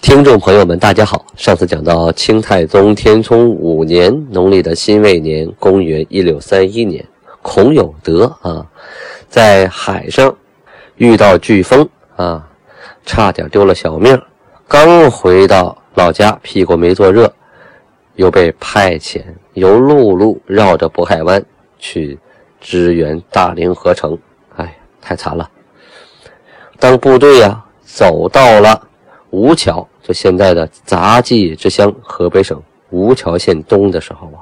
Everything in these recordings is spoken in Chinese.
听众朋友们，大家好。上次讲到清太宗天聪五年农历的辛未年，公元一六三一年，孔有德啊，在海上遇到飓风啊，差点丢了小命。刚回到老家，屁股没坐热，又被派遣由陆路绕着渤海湾去支援大凌河城。哎，太惨了。当部队呀走到了吴桥。就现在的杂技之乡河北省吴桥县东的时候啊，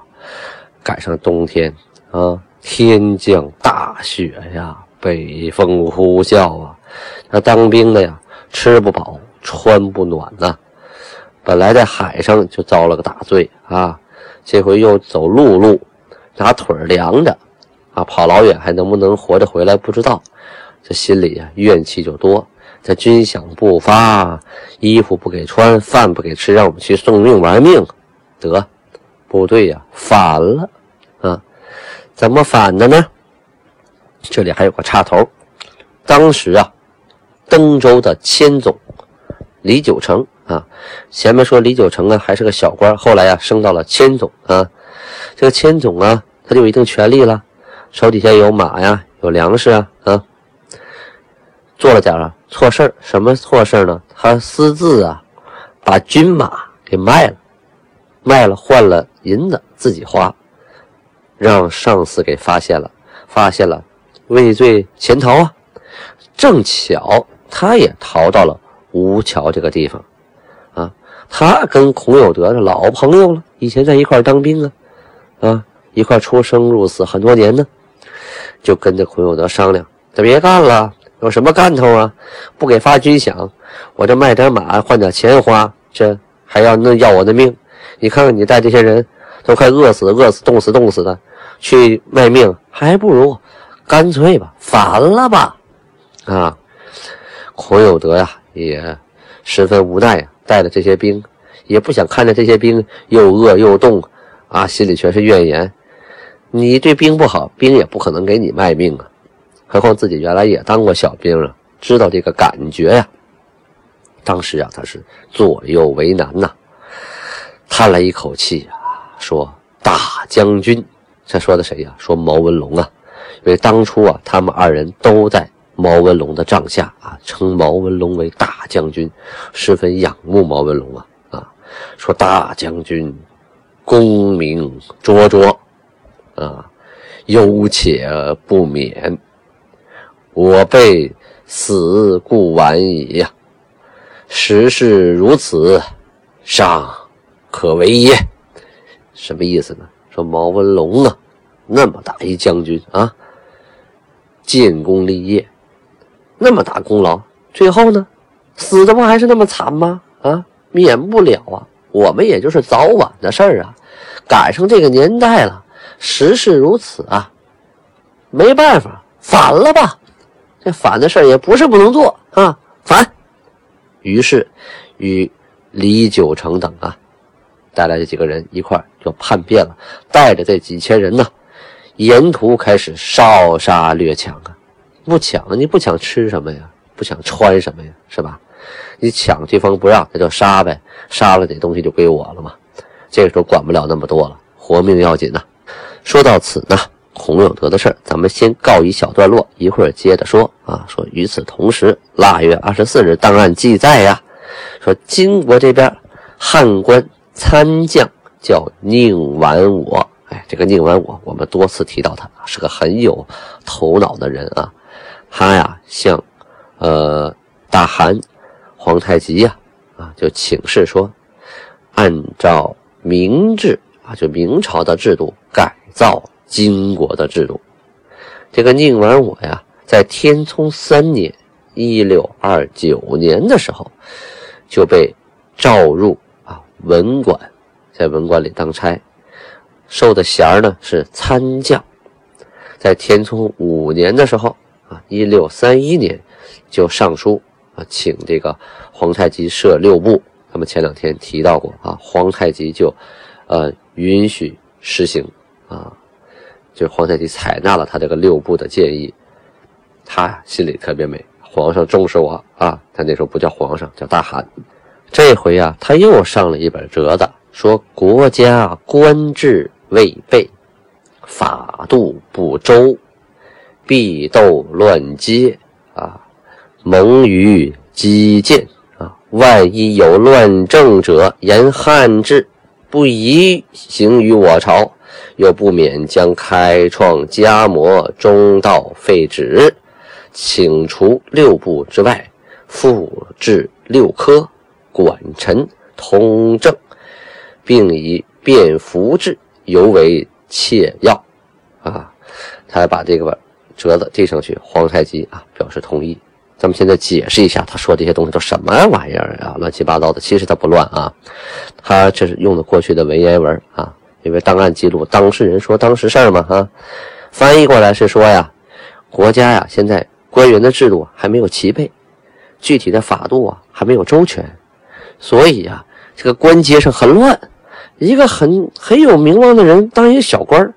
赶上冬天啊，天降大雪呀，北风呼啸啊，那当兵的呀，吃不饱穿不暖呐。本来在海上就遭了个大罪啊，这回又走陆路，拿腿凉着啊，跑老远还能不能活着回来不知道，这心里呀怨气就多。这军饷不发，衣服不给穿，饭不给吃，让我们去送命玩命，得，部队呀反了啊！怎么反的呢？这里还有个插头。当时啊，登州的千总李九成啊，前面说李九成啊还是个小官，后来啊升到了千总啊。这个千总啊，他就有一定权力了，手底下有马呀，有粮食啊啊。做了点啊错事儿，什么错事儿呢？他私自啊，把军马给卖了，卖了换了银子自己花，让上司给发现了，发现了，畏罪潜逃啊。正巧他也逃到了吴桥这个地方，啊，他跟孔有德是老朋友了，以前在一块当兵啊，啊，一块出生入死很多年呢，就跟着孔有德商量，他别干了。有什么干头啊？不给发军饷，我这卖点马换点钱花，这还要那要我的命？你看看你带这些人都快饿死、饿死、冻死、冻死的，去卖命，还不如干脆吧，反了吧！啊，孔有德呀，也十分无奈呀，带着这些兵，也不想看着这些兵又饿又冻，啊，心里全是怨言。你对兵不好，兵也不可能给你卖命啊。何况自己原来也当过小兵啊，知道这个感觉呀。当时啊，他是左右为难呐，叹了一口气啊，说：“大将军，这说的谁呀？说毛文龙啊。因为当初啊，他们二人都在毛文龙的帐下啊，称毛文龙为大将军，十分仰慕毛文龙啊啊。说大将军功名卓卓啊，忧且不免。”我辈死固晚矣呀！时事如此，尚可为也。什么意思呢？说毛文龙啊，那么大一将军啊，建功立业，那么大功劳，最后呢，死的不还是那么惨吗？啊，免不了啊。我们也就是早晚的事儿啊，赶上这个年代了，时事如此啊，没办法，反了吧。这反的事也不是不能做啊，反。于是，与李九成等啊，带来这几个人一块就叛变了，带着这几千人呢，沿途开始烧杀掠抢啊。不抢，你不抢吃什么呀？不抢穿什么呀？是吧？你抢对方不让，那就杀呗。杀了这东西就归我了嘛。这个时候管不了那么多了，活命要紧呐。说到此呢。孔有德的事儿，咱们先告一小段落，一会儿接着说啊。说与此同时，腊月二十四日，档案记载呀，说金国这边汉官参将叫宁完我，哎，这个宁完我，我们多次提到他，是个很有头脑的人啊。他呀，向呃大汗皇太极呀啊，就请示说，按照明制啊，就明朝的制度改造。金国的制度，这个宁王我呀，在天聪三年（一六二九年）的时候，就被召入啊文馆在文官里当差，受的衔儿呢是参将。在天聪五年的时候啊，一六三一年，就上书啊，请这个皇太极设六部。那么前两天提到过啊，皇太极就呃允许实行啊，就皇太极采纳了他这个六部的建议，他心里特别美。皇上重视我啊，他那时候不叫皇上，叫大汗。这回啊，他又上了一本折子，说国家官制未备。法度不周，必斗乱阶啊，蒙于激谏啊。万一有乱政者，言汉制不宜行于我朝，又不免将开创家模中道废止，请除六部之外，复置六科，管臣通政，并以便服制，尤为。切要，啊，他还把这个折子递上去，皇太极啊表示同意。咱们现在解释一下，他说这些东西都什么玩意儿啊？乱七八糟的。其实他不乱啊，他这是用的过去的文言文啊，因为档案记录当事人说当时事儿嘛哈。翻译过来是说呀，国家呀现在官员的制度还没有齐备，具体的法度啊还没有周全，所以呀这个官阶上很乱。一个很很有名望的人当一个小官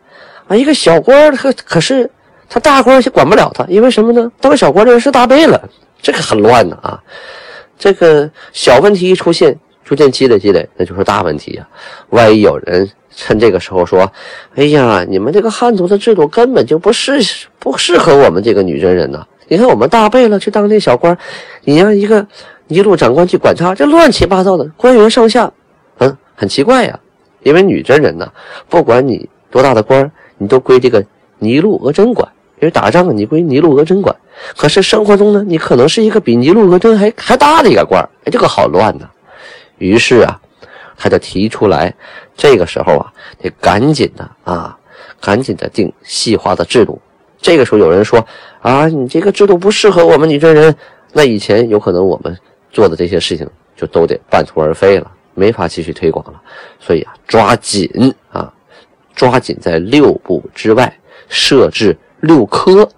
啊，一个小官可可是他大官却管不了他，因为什么呢？当小官的人是大辈了，这个很乱的啊。这个小问题一出现，逐渐积累积累，那就是大问题呀。万一有人趁这个时候说：“哎呀，你们这个汉族的制度根本就不适不适合我们这个女真人呢！你看我们大贝勒去当那小官，你让一个一路长官去管他，这乱七八糟的官员上下，嗯，很奇怪呀。”因为女真人呢，不管你多大的官，你都归这个尼禄额真管。因为打仗你归尼禄额真管，可是生活中呢，你可能是一个比尼禄额真还还大的一个官，哎，这个好乱呐。于是啊，他就提出来，这个时候啊，得赶紧的啊，赶紧的定细化的制度。这个时候有人说啊，你这个制度不适合我们女真人，那以前有可能我们做的这些事情就都得半途而废了。没法继续推广了，所以啊，抓紧啊，抓紧在六部之外设置六科，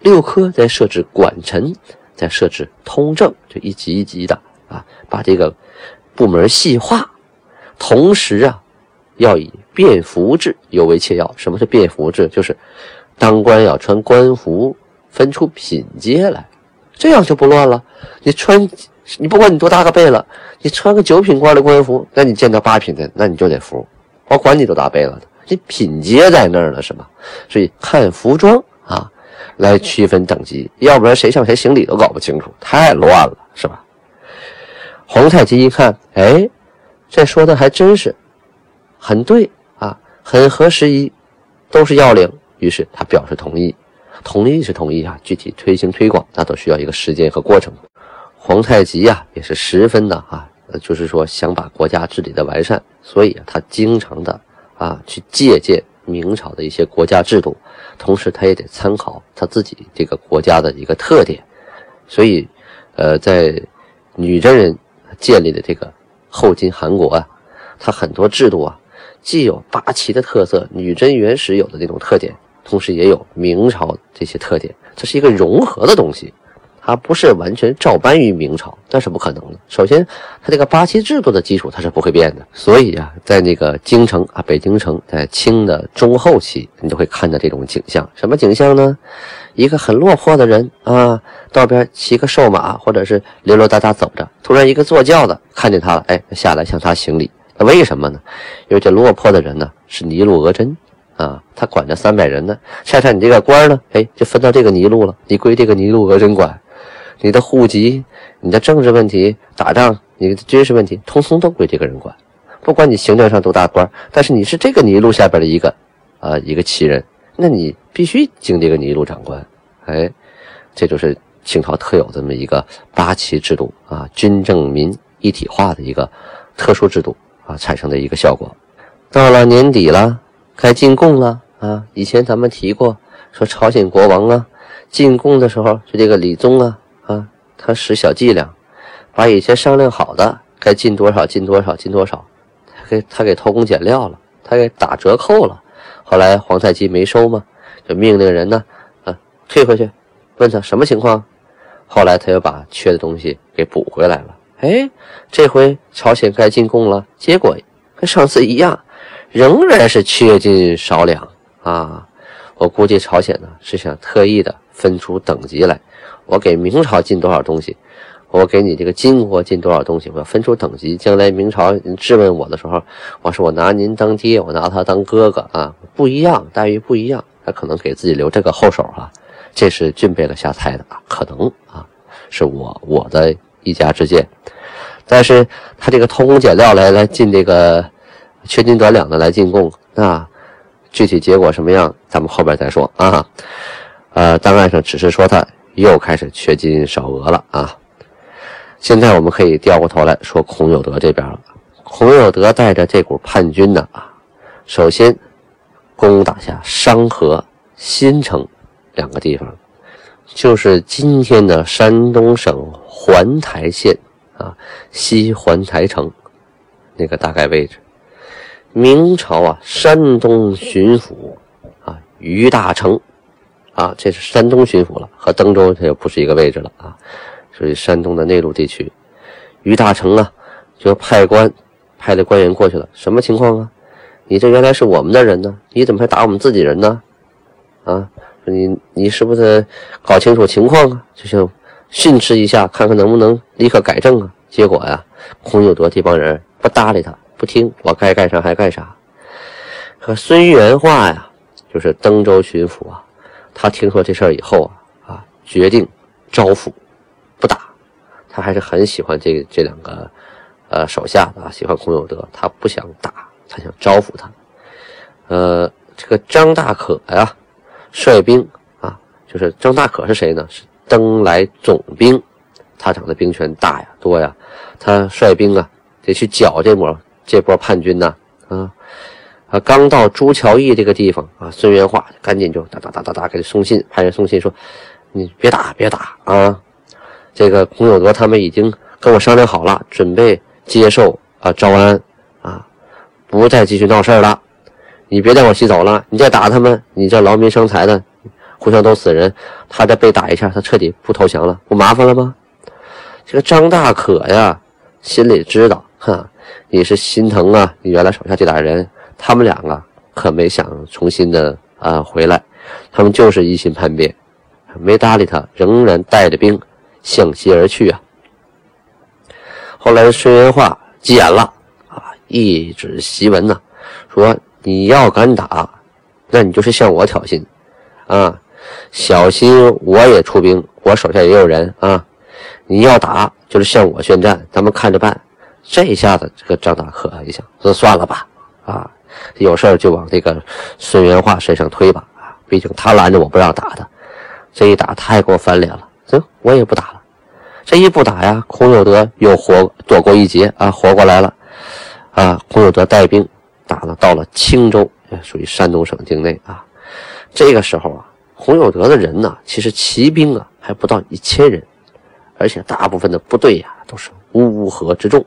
六科再设置管臣，再设置通政，就一级一级的啊，把这个部门细化。同时啊，要以便服制尤为切要。什么是便服制？就是当官要穿官服，分出品阶来，这样就不乱了。你穿。你不管你多大个辈了，你穿个九品官的官服，那你见到八品的，那你就得服。我管你多大辈了你品阶在那儿呢，是吧？所以看服装啊，来区分等级，要不然谁向谁行礼都搞不清楚，太乱了，是吧？皇太极一看，哎，这说的还真是很对啊，很合时宜，都是要领。于是他表示同意，同意是同意啊，具体推行推广，那都需要一个时间和过程。皇太极呀，也是十分的啊，就是说想把国家治理的完善，所以啊，他经常的啊去借鉴明朝的一些国家制度，同时他也得参考他自己这个国家的一个特点，所以，呃，在女真人建立的这个后金韩国啊，它很多制度啊，既有八旗的特色，女真原始有的这种特点，同时也有明朝这些特点，这是一个融合的东西。它不是完全照搬于明朝，那是不可能的。首先，它这个八旗制度的基础它是不会变的。所以啊，在那个京城啊，北京城，在清的中后期，你就会看到这种景象。什么景象呢？一个很落魄的人啊，道边骑个瘦马，或者是溜溜达达走着，突然一个坐轿的看见他了，哎，下来向他行礼。那为什么呢？因为这落魄的人呢是尼禄额真啊，他管着三百人呢。恰恰你这个官呢，哎，就分到这个尼禄了，你归这个尼禄额真管。你的户籍、你的政治问题、打仗、你的军事问题，通通都归这个人管。不管你行政上多大官，但是你是这个尼禄下边的一个，呃，一个旗人，那你必须经这个尼禄长官。哎，这就是清朝特有这么一个八旗制度啊，军政民一体化的一个特殊制度啊，产生的一个效果。到了年底了，该进贡了啊。以前咱们提过，说朝鲜国王啊，进贡的时候是这个李宗啊。他使小伎俩，把以前商量好的该进多少进多少进多少，他给他给偷工减料了，他给打折扣了。后来皇太极没收嘛，就命令人呢，啊，退回去，问他什么情况。后来他又把缺的东西给补回来了。哎，这回朝鲜该进贡了，结果跟上次一样，仍然是缺斤少两啊！我估计朝鲜呢是想特意的分出等级来，我给明朝进多少东西，我给你这个金国进多少东西，我要分出等级。将来明朝质问我的时候，我说我拿您当爹，我拿他当哥哥啊，不一样，待遇不一样，他可能给自己留这个后手啊。这是俊贝勒瞎猜的啊，可能啊，是我我的一家之见。但是他这个偷工减料来来进这个缺斤短两的来进贡啊，具体结果什么样，咱们后边再说啊。呃，档案上只是说他又开始缺斤少额了啊。现在我们可以调过头来说孔有德这边了。孔有德带着这股叛军呢啊，首先攻打下商河、新城两个地方，就是今天的山东省环台县。啊，西环台城那个大概位置，明朝啊，山东巡抚啊，于大成啊，这是山东巡抚了，和登州它又不是一个位置了啊，属于山东的内陆地区。于大成啊，就派官派的官员过去了，什么情况啊？你这原来是我们的人呢，你怎么还打我们自己人呢？啊，你你是不是搞清楚情况啊？就像。训斥一下，看看能不能立刻改正啊？结果呀，孔有德这帮人不搭理他，不听，我该干啥还干啥。可孙元化呀，就是登州巡抚啊，他听说这事儿以后啊，啊，决定招抚，不打。他还是很喜欢这这两个，呃，手下的，喜欢孔有德，他不想打，他想招抚他。呃，这个张大可呀，率兵啊，就是张大可是谁呢？是。登来总兵，他掌的兵权大呀，多呀。他率兵啊，得去剿这波这波叛军呐。啊，啊刚到朱桥驿这个地方啊，孙元化赶紧就哒哒哒哒哒给他送信，派人送信说：“你别打，别打啊！这个孔有德他们已经跟我商量好了，准备接受啊招安啊，不再继续闹事了。你别带我西走了，你再打他们，你这劳民伤财的。”互相都死人，他再被打一下，他彻底不投降了，不麻烦了吗？这个张大可呀，心里知道，哈，你是心疼啊，你原来手下这俩人，他们两个可没想重新的啊回来，他们就是一心叛变，没搭理他，仍然带着兵向西而去啊。后来孙元化急眼了啊，一纸檄文呢，说你要敢打，那你就是向我挑衅啊。小心，我也出兵，我手下也有人啊！你要打，就是向我宣战，咱们看着办。这一下子，这个张大可一想，说算了吧，啊，有事就往这个孙元化身上推吧，啊，毕竟他拦着我不让打的，这一打太过翻脸了，行，我也不打了。这一不打呀，孔有德又活躲过一劫啊，活过来了，啊，孔有德带兵打了，到了青州，属于山东省境内啊。这个时候啊。孔有德的人呢，其实骑兵啊还不到一千人，而且大部分的部队呀都是乌合之众，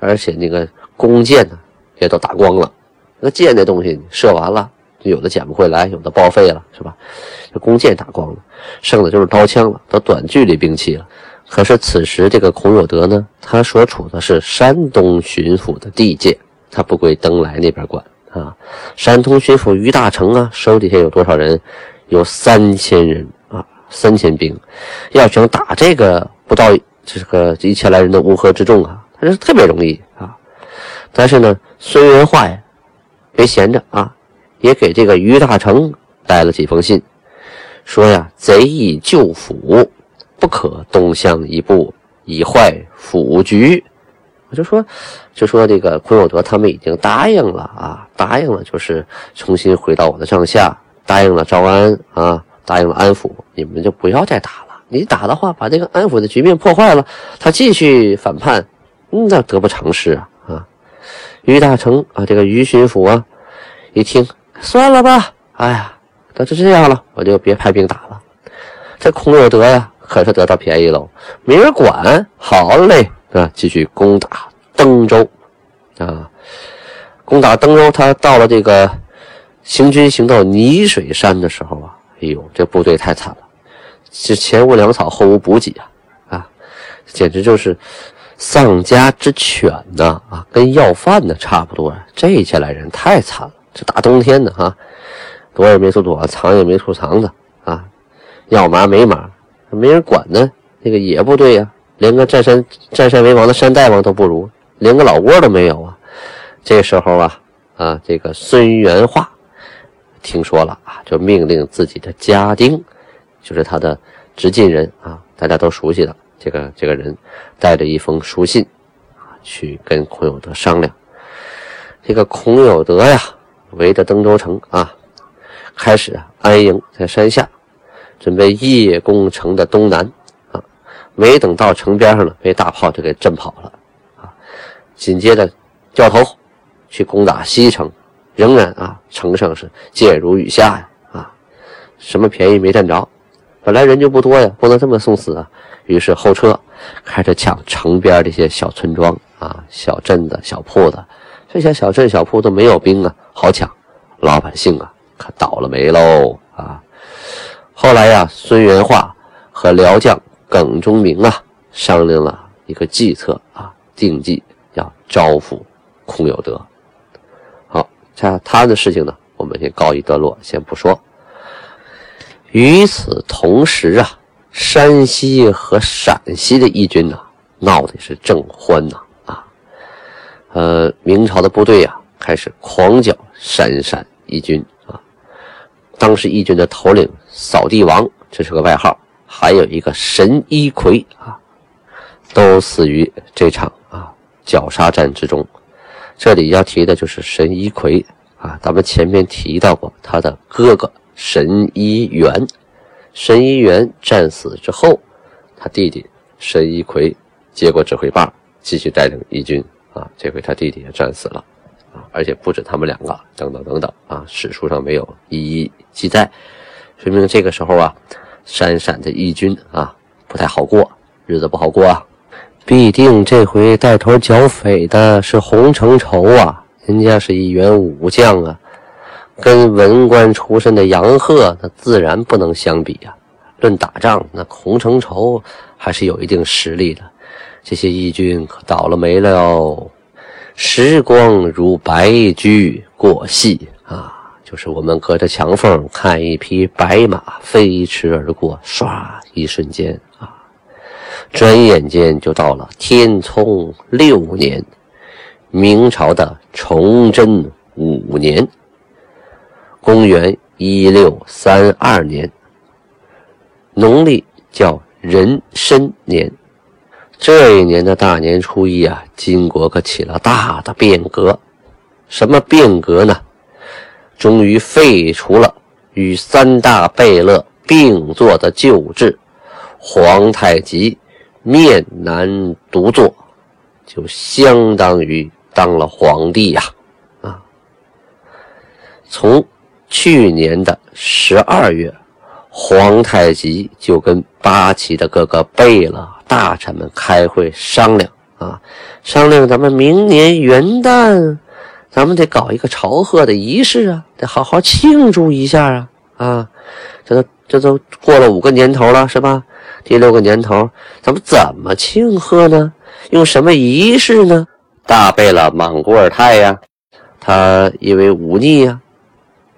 而且那个弓箭呢也都打光了。那箭那东西射完了，有的捡不回来，有的报废了，是吧？这弓箭打光了，剩的就是刀枪了，都短距离兵器了。可是此时这个孔有德呢，他所处的是山东巡抚的地界，他不归登莱那边管啊。山东巡抚于大成啊，手底下有多少人？有三千人啊，三千兵，要想打这个不到这个一千来人的乌合之众啊，他是特别容易啊。但是呢，孙元化呀，别闲着啊，也给这个于大成带了几封信，说呀，贼已救府，不可东向一步，以坏府局。我就说，就说这个孔有德他们已经答应了啊，答应了，就是重新回到我的帐下。答应了招安啊，答应了安抚，你们就不要再打了。你打的话，把这个安抚的局面破坏了，他继续反叛，那得不偿失啊！于大成啊，这个于巡抚啊，一听算了吧，哎呀，那就这样了，我就别派兵打了。这孔有德呀，可是得到便宜喽，没人管，好嘞啊，继续攻打登州啊。攻打登州，他到了这个行军行到泥水山的时候啊，哎呦，这部队太惨了，是前无粮草，后无补给啊，啊，简直就是丧家之犬呐，啊，跟要饭的差不多。这些来人太惨了，这大冬天的哈，躲也没处躲，藏也没处藏的啊，要马没马，没人管呢。那个野部队呀，连个占山占山为王的山大王都不如，连个老窝都没有啊。这时候啊啊，这个孙元化听说了啊，就命令自己的家丁，就是他的直近人啊，大家都熟悉的这个这个人，带着一封书信啊，去跟孔有德商量。这个孔有德呀，围着登州城啊，开始啊安营在山下，准备夜攻城的东南啊。没等到城边上呢，被大炮就给震跑了，啊！紧接着掉头去攻打西城，仍然啊，城上是箭如雨下呀，啊，什么便宜没占着。本来人就不多呀，不能这么送死啊。于是后撤，开始抢城边这些小村庄啊、小镇子、小铺子。这些小镇小铺都没有兵啊，好抢。老百姓啊，可倒了霉喽啊！后来呀，孙元化和辽将。耿忠明啊，商量了一个计策啊，定计要招抚孔有德。好，这他的事情呢，我们先告一段落，先不说。与此同时啊，山西和陕西的义军呢，闹得是正欢呐啊。呃，明朝的部队啊，开始狂剿山陕义军啊。当时义军的头领扫地王，这是个外号。还有一个神一魁啊，都死于这场啊绞杀战之中。这里要提的就是神一魁啊，咱们前面提到过他的哥哥神一元。神一元战死之后，他弟弟神一奎接过指挥棒，继续带领义军啊。这回他弟弟也战死了啊，而且不止他们两个，等等等等啊，史书上没有一一记载，说明这个时候啊。山陕的义军啊，不太好过，日子不好过啊。必定这回带头剿匪的是洪承畴啊，人家是一员武将啊，跟文官出身的杨鹤那自然不能相比啊。论打仗，那洪承畴还是有一定实力的。这些义军可倒了霉了哦，时光如白驹过隙啊。就是我们隔着墙缝看一匹白马飞驰而过，唰，一瞬间啊，转眼间就到了天聪六年，明朝的崇祯五年，公元一六三二年，农历叫壬申年。这一年的大年初一啊，金国可起了大的变革。什么变革呢？终于废除了与三大贝勒并坐的旧制，皇太极面南独坐，就相当于当了皇帝呀！啊，从去年的十二月，皇太极就跟八旗的各个贝勒大臣们开会商量啊，商量咱们明年元旦。咱们得搞一个朝贺的仪式啊，得好好庆祝一下啊！啊，这都这都过了五个年头了，是吧？第六个年头，咱们怎么庆贺呢？用什么仪式呢？大贝勒莽古尔泰呀，他因为忤逆呀，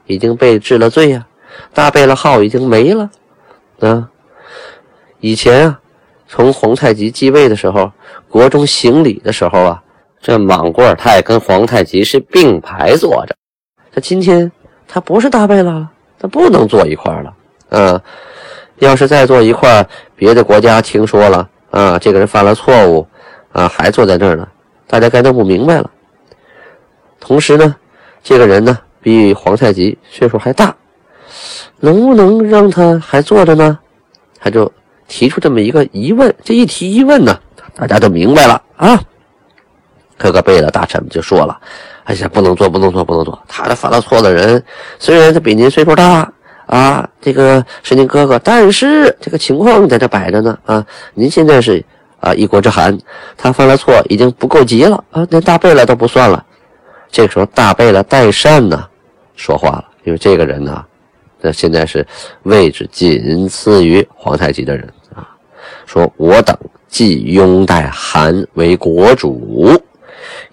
已经被治了罪呀，大贝勒号已经没了啊。以前啊，从皇太极继位的时候，国中行礼的时候啊。这莽古尔泰跟皇太极是并排坐着，他今天他不是大贝勒了，他不能坐一块了。啊，要是再坐一块，别的国家听说了啊，这个人犯了错误啊，还坐在那儿呢，大家该弄不明白了。同时呢，这个人呢比皇太极岁数还大，能不能让他还坐着呢？他就提出这么一个疑问。这一提疑问呢，大家都明白了啊。各个贝勒大臣就说了：“哎呀，不能坐，不能坐，不能坐！他这犯了错的人，虽然他比您岁数大啊，这个是您哥哥，但是这个情况在这摆着呢啊！您现在是啊一国之寒，他犯了错已经不够急了啊，连大贝勒都不算了。这时候，大贝勒代善呢说话了，因为这个人呢，那现在是位置仅次于皇太极的人啊，说我等既拥戴韩为国主，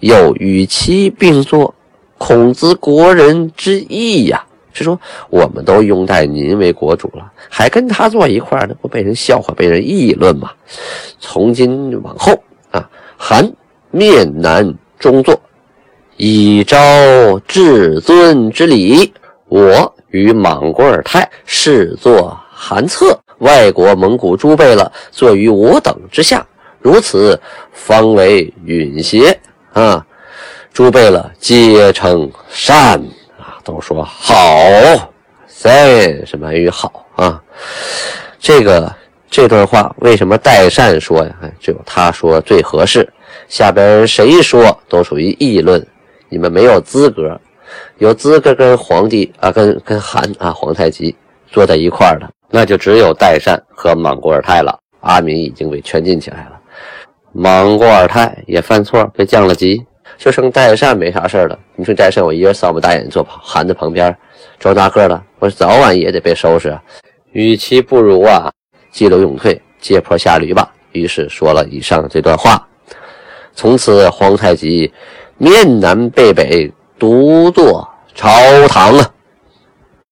又与其并坐，孔子国人之义呀。是说我们都拥戴您为国主了，还跟他坐一块儿，那不被人笑话、被人议论吗？从今往后啊，韩面南中坐。以昭至尊之礼，我与莽古尔泰侍坐韩侧，外国蒙古诸贝勒坐于我等之下，如此方为允协啊！诸贝勒皆称善啊，都说好，善是满语好啊。这个这段话为什么代善说呀？只有他说最合适，下边谁说都属于议论。你们没有资格，有资格跟皇帝啊，跟跟韩啊皇太极坐在一块儿的，那就只有代善和莽古尔泰了。阿敏已经被圈禁起来了，莽古尔泰也犯错被降了级，就剩代善没啥事了。你说代善，我一个人扫不大眼坐韩的旁边装大个的，我早晚也得被收拾啊。与其不如啊，急流勇退，借坡下驴吧。于是说了以上这段话，从此皇太极。面南背北，独坐朝堂啊！